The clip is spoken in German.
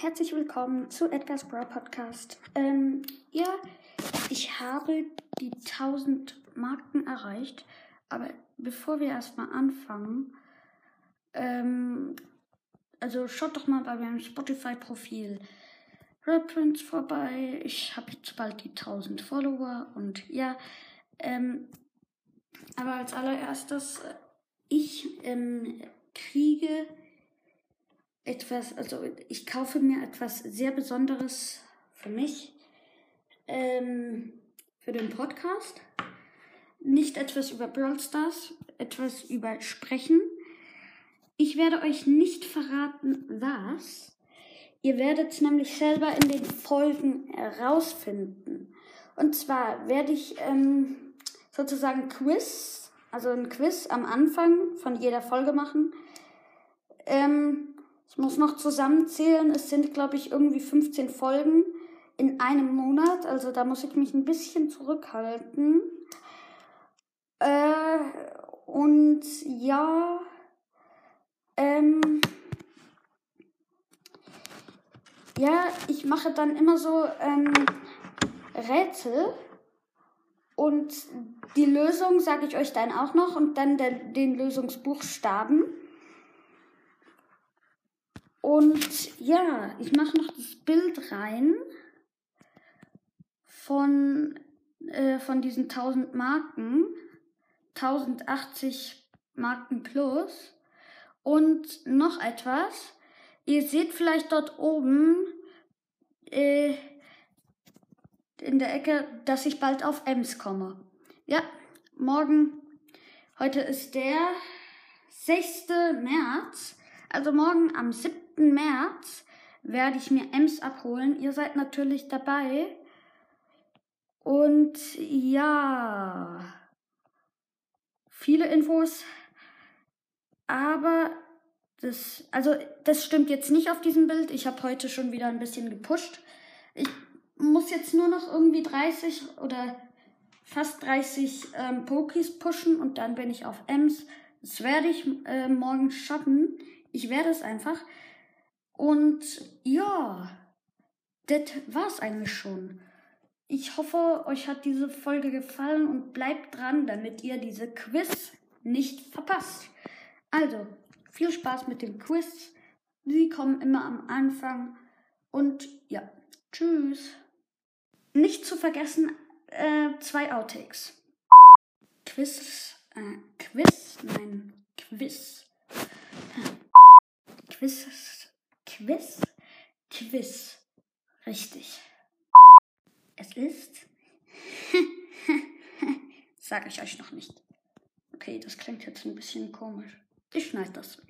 herzlich willkommen zu Edgar's Bro Podcast. Ähm, ja, ich habe die 1000 Marken erreicht, aber bevor wir erstmal anfangen, ähm, also schaut doch mal bei meinem Spotify-Profil Reprints vorbei. Ich habe jetzt bald die 1000 Follower und ja, ähm, aber als allererstes, ich ähm, kriege etwas, also ich kaufe mir etwas sehr Besonderes für mich, ähm, für den Podcast. Nicht etwas über Brawl Stars, etwas über Sprechen. Ich werde euch nicht verraten, was. Ihr werdet es nämlich selber in den Folgen herausfinden. Und zwar werde ich ähm, sozusagen Quiz, also ein Quiz am Anfang von jeder Folge machen. Ähm, ich muss noch zusammenzählen. Es sind, glaube ich, irgendwie 15 Folgen in einem Monat. Also da muss ich mich ein bisschen zurückhalten. Äh, und ja, ähm, ja, ich mache dann immer so ähm, Rätsel. Und die Lösung sage ich euch dann auch noch und dann der, den Lösungsbuchstaben. Und ja, ich mache noch das Bild rein von, äh, von diesen 1000 Marken. 1080 Marken plus. Und noch etwas. Ihr seht vielleicht dort oben äh, in der Ecke, dass ich bald auf Ems komme. Ja, morgen. Heute ist der 6. März. Also morgen am 7. März werde ich mir Ems abholen. Ihr seid natürlich dabei. Und ja, viele Infos. Aber das, also das stimmt jetzt nicht auf diesem Bild. Ich habe heute schon wieder ein bisschen gepusht. Ich muss jetzt nur noch irgendwie 30 oder fast 30 ähm, Pokis pushen und dann bin ich auf Ems. Das werde ich äh, morgen schaffen. Ich werde es einfach. Und ja, das war's eigentlich schon. Ich hoffe, euch hat diese Folge gefallen und bleibt dran, damit ihr diese Quiz nicht verpasst. Also, viel Spaß mit dem Quiz. Sie kommen immer am Anfang. Und ja, tschüss. Nicht zu vergessen, äh, zwei Outtakes. Quiz, äh, Quiz, nein, Quiz. Quiz, Quiz, Quiz. Richtig. Es ist. Sage ich euch noch nicht. Okay, das klingt jetzt ein bisschen komisch. Ich schneide das.